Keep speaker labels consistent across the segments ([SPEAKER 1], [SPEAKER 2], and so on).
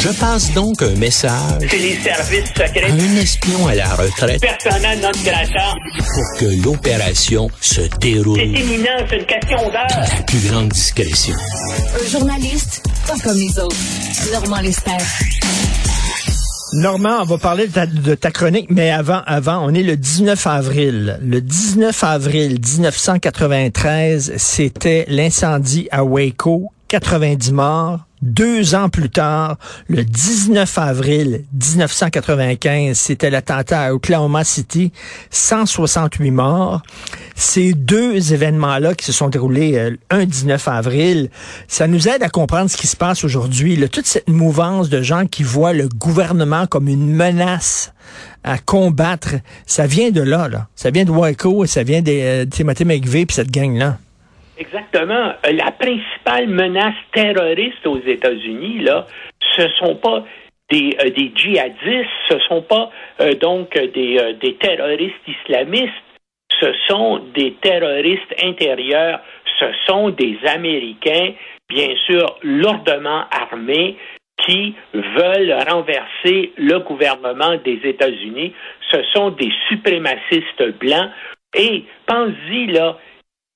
[SPEAKER 1] Je passe donc un message
[SPEAKER 2] C'est les services secrets.
[SPEAKER 1] à un espion à la retraite
[SPEAKER 2] Personnel non grata.
[SPEAKER 1] pour que l'opération se déroule
[SPEAKER 2] C'est imminent, c'est une question
[SPEAKER 1] dans
[SPEAKER 2] d'heure.
[SPEAKER 1] la plus grande discrétion.
[SPEAKER 3] Un journaliste, pas comme les autres. Normand Lester.
[SPEAKER 4] Normand, on va parler de ta, de ta chronique, mais avant, avant, on est le 19 avril. Le 19 avril 1993, c'était l'incendie à Waco, 90 morts. Deux ans plus tard, le 19 avril 1995, c'était l'attentat à Oklahoma City, 168 morts. Ces deux événements-là qui se sont déroulés euh, un 19 avril, ça nous aide à comprendre ce qui se passe aujourd'hui. Toute cette mouvance de gens qui voient le gouvernement comme une menace à combattre, ça vient de là. là. Ça vient de Waco et ça vient de euh, Timothy McVeigh puis cette gang-là.
[SPEAKER 2] Exactement. Euh, La principale menace terroriste aux États-Unis, là, ce sont pas des, euh, des djihadistes, ce sont pas euh, donc des, des terroristes islamistes, ce sont des terroristes intérieurs, ce sont des Américains, bien sûr, lourdement armés, qui veulent renverser le gouvernement des États-Unis. Ce sont des suprémacistes blancs. Et pense-y, là,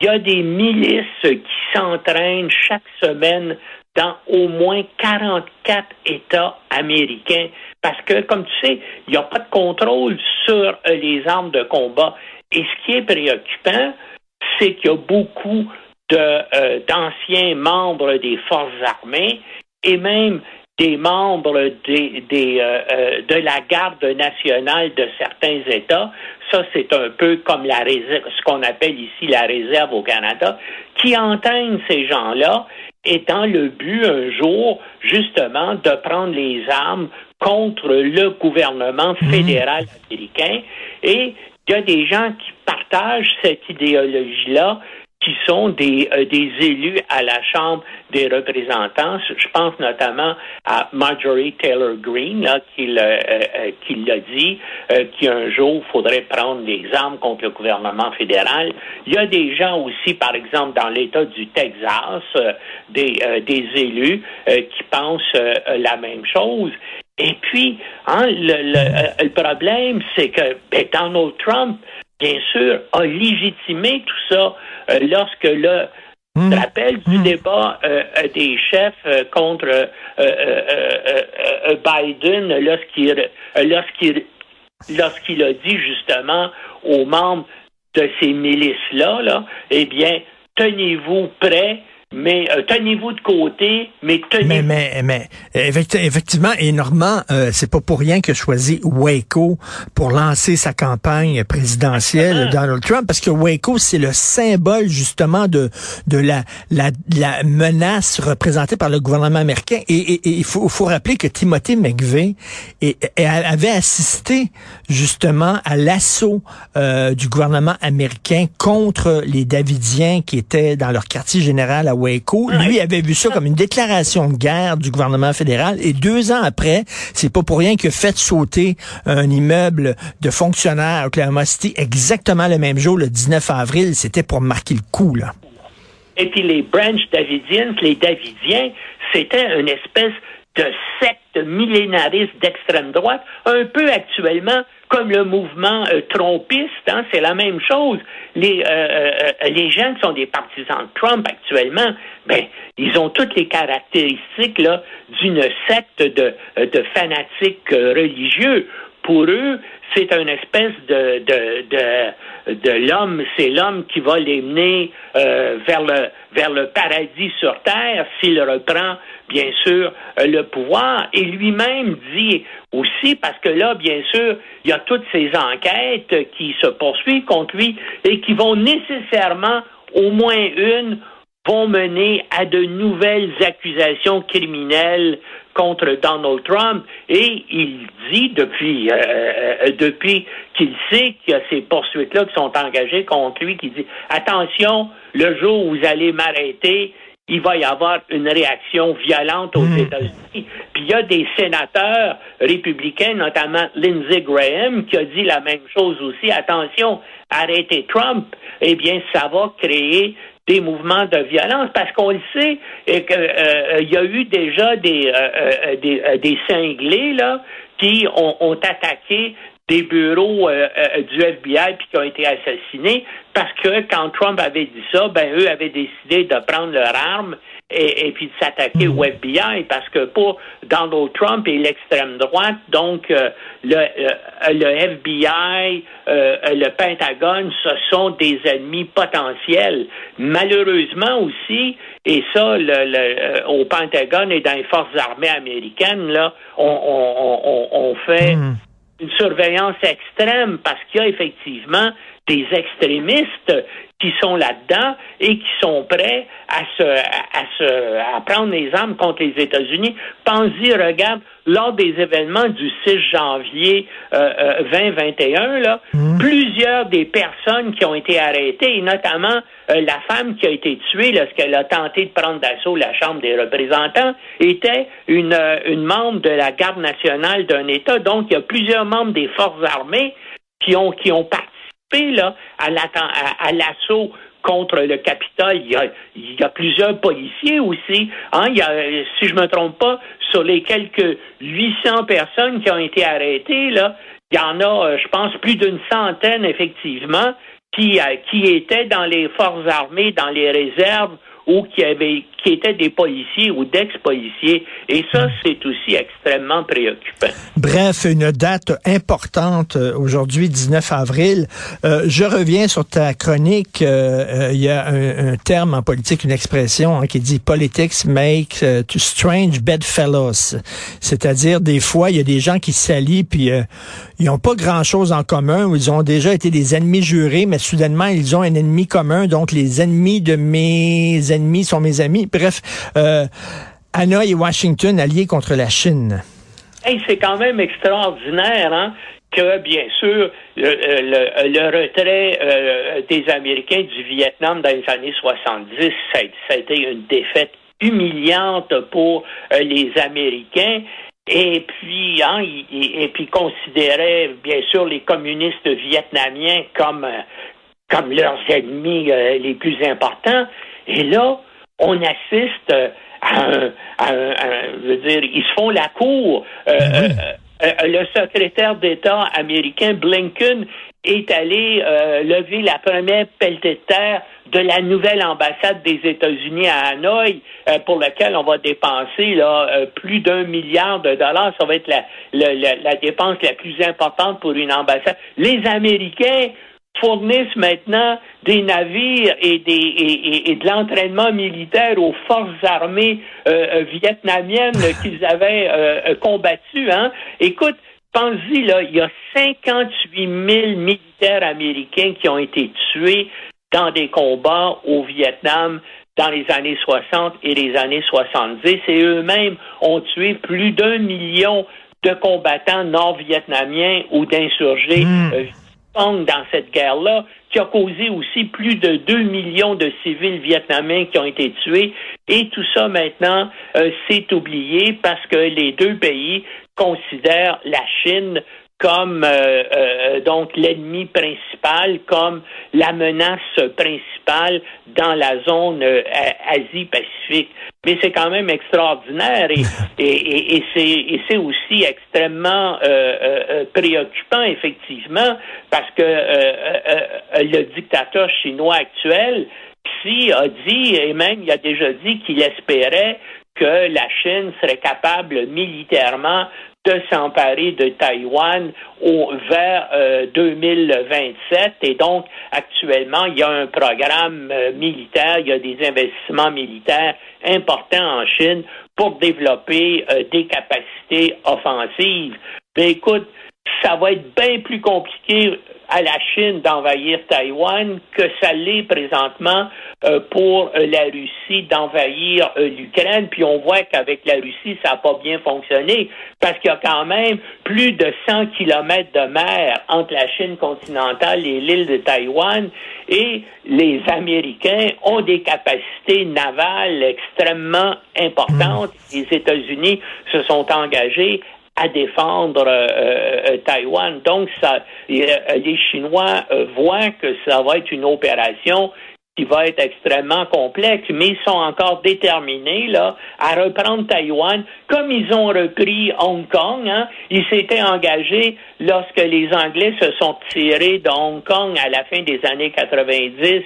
[SPEAKER 2] il y a des milices qui s'entraînent chaque semaine dans au moins 44 États américains. Parce que, comme tu sais, il n'y a pas de contrôle sur euh, les armes de combat. Et ce qui est préoccupant, c'est qu'il y a beaucoup euh, d'anciens membres des forces armées et même des membres des, des, euh, euh, de la garde nationale de certains États. Ça, c'est un peu comme la réserve, ce qu'on appelle ici la réserve au Canada, qui entraînent ces gens-là étant le but un jour, justement, de prendre les armes contre le gouvernement fédéral américain. Et il y a des gens qui partagent cette idéologie-là qui sont des, euh, des élus à la Chambre des représentants. Je pense notamment à Marjorie Taylor Greene, là, qui l'a euh, euh, qui dit, euh, qu'un jour, il faudrait prendre les armes contre le gouvernement fédéral. Il y a des gens aussi, par exemple, dans l'État du Texas, euh, des, euh, des élus qui pensent la même chose. Et puis, hein, le, le, le problème, c'est que ben, Donald Trump, bien sûr, a légitimé tout ça euh, lorsque le tu te rappelles du débat euh, euh, des chefs euh, contre Biden lorsqu'il lorsqu'il lorsqu'il a dit justement aux membres de ces milices-là, là, eh bien, tenez-vous prêts, mais euh, tenez-vous de côté, mais tenez
[SPEAKER 4] Mais, mais, mais effecti- effectivement, et Normand, euh, c'est pas pour rien que choisi Waco pour lancer sa campagne présidentielle, Donald Trump, parce que Waco, c'est le symbole justement de de la la, la menace représentée par le gouvernement américain. Et, il faut, faut rappeler que Timothy McVeigh avait assisté justement à l'assaut euh, du gouvernement américain contre les Davidiens qui étaient dans leur quartier général à Waco. Lui avait vu ça comme une déclaration de guerre du gouvernement fédéral. Et deux ans après, c'est pas pour rien que fait sauter un immeuble de fonctionnaires à Oklahoma City exactement le même jour, le 19 avril. C'était pour marquer le coup, là.
[SPEAKER 2] Et puis les branches davidiennes, les davidiens, c'était une espèce de secte millénariste d'extrême droite, un peu actuellement comme le mouvement euh, trompiste, hein, c'est la même chose. Les, euh, euh, les gens qui sont des partisans de Trump actuellement, ben, ils ont toutes les caractéristiques là d'une secte de, de fanatiques euh, religieux. Pour eux, c'est une espèce de, de, de, de l'homme, c'est l'homme qui va les mener euh, vers, le, vers le paradis sur terre s'il reprend, bien sûr, euh, le pouvoir. Et lui-même dit aussi, parce que là, bien sûr, il y a toutes ces enquêtes qui se poursuivent contre lui et qui vont nécessairement, au moins une, vont mener à de nouvelles accusations criminelles contre Donald Trump et il dit depuis euh, euh, depuis qu'il sait qu'il y a ces poursuites là qui sont engagées contre lui qu'il dit attention le jour où vous allez m'arrêter il va y avoir une réaction violente aux États-Unis. Puis il y a des sénateurs républicains, notamment Lindsey Graham, qui a dit la même chose aussi. Attention, arrêtez Trump. Eh bien, ça va créer des mouvements de violence parce qu'on le sait et euh, il y a eu déjà des euh, des, cinglés là qui ont attaqué des bureaux du FBI puis qui ont été assassinés parce que quand Trump avait dit ça, ben eux avaient décidé de prendre leur arme et, puis de s'attaquer au FBI parce que pour Donald Trump et l'extrême droite, donc euh, le, euh, le FBI, euh, le Pentagone, ce sont des ennemis potentiels. Malheureusement aussi, et ça, le, au Pentagone et dans les forces armées américaines, là, on, on, on, fait hmm. Une surveillance extrême parce qu'il y a effectivement des extrémistes qui sont là-dedans et qui sont prêts à se, à, se, à prendre les armes contre les États-Unis. Pensez, regarde, lors des événements du 6 janvier euh, 2021, euh, là, mmh. plusieurs des personnes qui ont été arrêtées, et notamment euh, la femme qui a été tuée lorsqu'elle a tenté de prendre d'assaut la Chambre des représentants, était une, euh, une membre de la garde nationale d'un État. Donc, il y a plusieurs membres des forces armées qui ont, qui ont participé à l'assaut contre le Capitole. Il y, a, plusieurs policiers aussi. Hein. Si je me trompe pas, sur les quelques 800 personnes qui ont été arrêtées, il y en a, euh, je pense, plus d'une centaine, effectivement, euh, qui étaient dans les forces armées, dans les réserves ou qui avaient qui étaient des policiers ou d'ex-policiers. Et ça, c'est aussi extrêmement préoccupant.
[SPEAKER 4] Bref, une date importante euh, aujourd'hui, 19 avril. Euh, je reviens sur ta chronique. Euh, il y a un, terme en politique, une expression hein, qui dit politics make to strange bedfellows. C'est-à-dire, des fois, il y a des gens qui s'allient, puis ils n'ont pas grand-chose en commun, ils ont déjà été des ennemis jurés, mais soudainement, ils ont un ennemi commun. Donc, les ennemis de mes ennemis sont mes amis. Bref, euh, Hanoï et Washington alliés contre la Chine.
[SPEAKER 2] c'est quand même extraordinaire, hein? que, bien sûr, le, retrait euh, des Américains du Vietnam dans les années 70, ça, a été une défaite humiliante pour euh, les Américains. Et puis, hein, et, puis considérait bien sûr les communistes vietnamiens comme comme leurs ennemis les plus importants. Et là, on assiste à un, je veux dire, ils se font la cour. Euh, ben euh, euh, le secrétaire d'État américain Blinken est allé lever la première pelletée de terre de la nouvelle ambassade des États-Unis à Hanoï, pour laquelle on va dépenser plus d'un milliard de dollars. Ça va être la, la dépense la plus importante pour une ambassade. Les Américains fournissent maintenant des navires et, des, et, de l'entraînement militaire aux forces armées euh, euh, vietnamiennes qu'ils avaient euh, combattues. Hein. Écoute, pensez là, il y a 58 000 militaires américains qui ont été tués dans des combats au Vietnam dans les années 60 et les années 70 et eux-mêmes ont tué plus d'un million de combattants nord-vietnamiens ou d'insurgés dans cette guerre-là, qui a causé aussi plus de 2 millions de civils vietnamiens qui ont été tués. Et tout ça maintenant euh, s'est oublié parce que les deux pays considèrent la Chine comme euh, euh, donc l'ennemi principal, comme la menace principale dans la zone euh, Asie-Pacifique. Mais c'est quand même extraordinaire et, et, et, et c'est aussi extrêmement préoccupant, effectivement, parce que le dictateur chinois actuel, Xi, a dit, et même il a déjà dit qu'il espérait que la Chine serait capable militairement de s'emparer de Taïwan au, vers 2027. Euh, Et donc, actuellement, il y a un programme euh, militaire, il y a des investissements militaires importants en Chine pour développer euh, des capacités offensives. Mais écoute, ça va être bien plus compliqué à la Chine d'envahir Taïwan que ça l'est présentement euh, pour euh, la Russie d'envahir euh, l'Ukraine. Puis on voit qu'avec la Russie, ça n'a pas bien fonctionné parce qu'il y a quand même plus de 100 kilomètres de mer entre la Chine continentale et l'île de Taïwan et les Américains ont des capacités navales extrêmement importantes. Hmm. Les États-Unis se sont engagés à défendre euh, euh, Taïwan. Donc, ça, les Chinois euh, voient que ça va être une opération qui va être extrêmement complexe, mais ils sont encore déterminés là à reprendre Taïwan comme ils ont repris Hong Kong. Hein. Ils s'étaient engagés lorsque les Anglais se sont tirés de Hong Kong à la fin des années 90.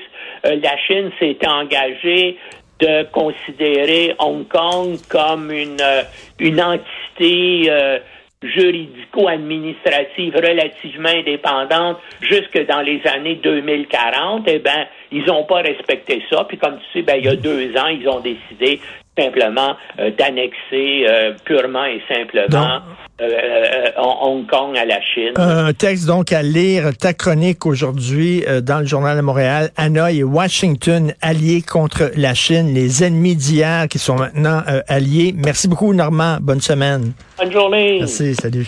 [SPEAKER 2] Euh, la Chine s'était engagée de considérer Hong Kong comme une, euh, une entité euh, juridico-administrative relativement indépendante jusque dans les années 2040, eh ben, ils n'ont pas respecté ça. Puis comme tu sais, ben, il y a deux ans, ils ont décidé simplement euh, d'annexer euh, purement et simplement euh, Hong Kong à la Chine.
[SPEAKER 4] Un texte donc à lire, ta chronique aujourd'hui dans le Journal de Montréal, Hanoï et Washington alliés contre la Chine, les ennemis d'hier qui sont maintenant alliés. Merci beaucoup Normand, bonne semaine.
[SPEAKER 2] Bonne journée.
[SPEAKER 4] Merci, salut.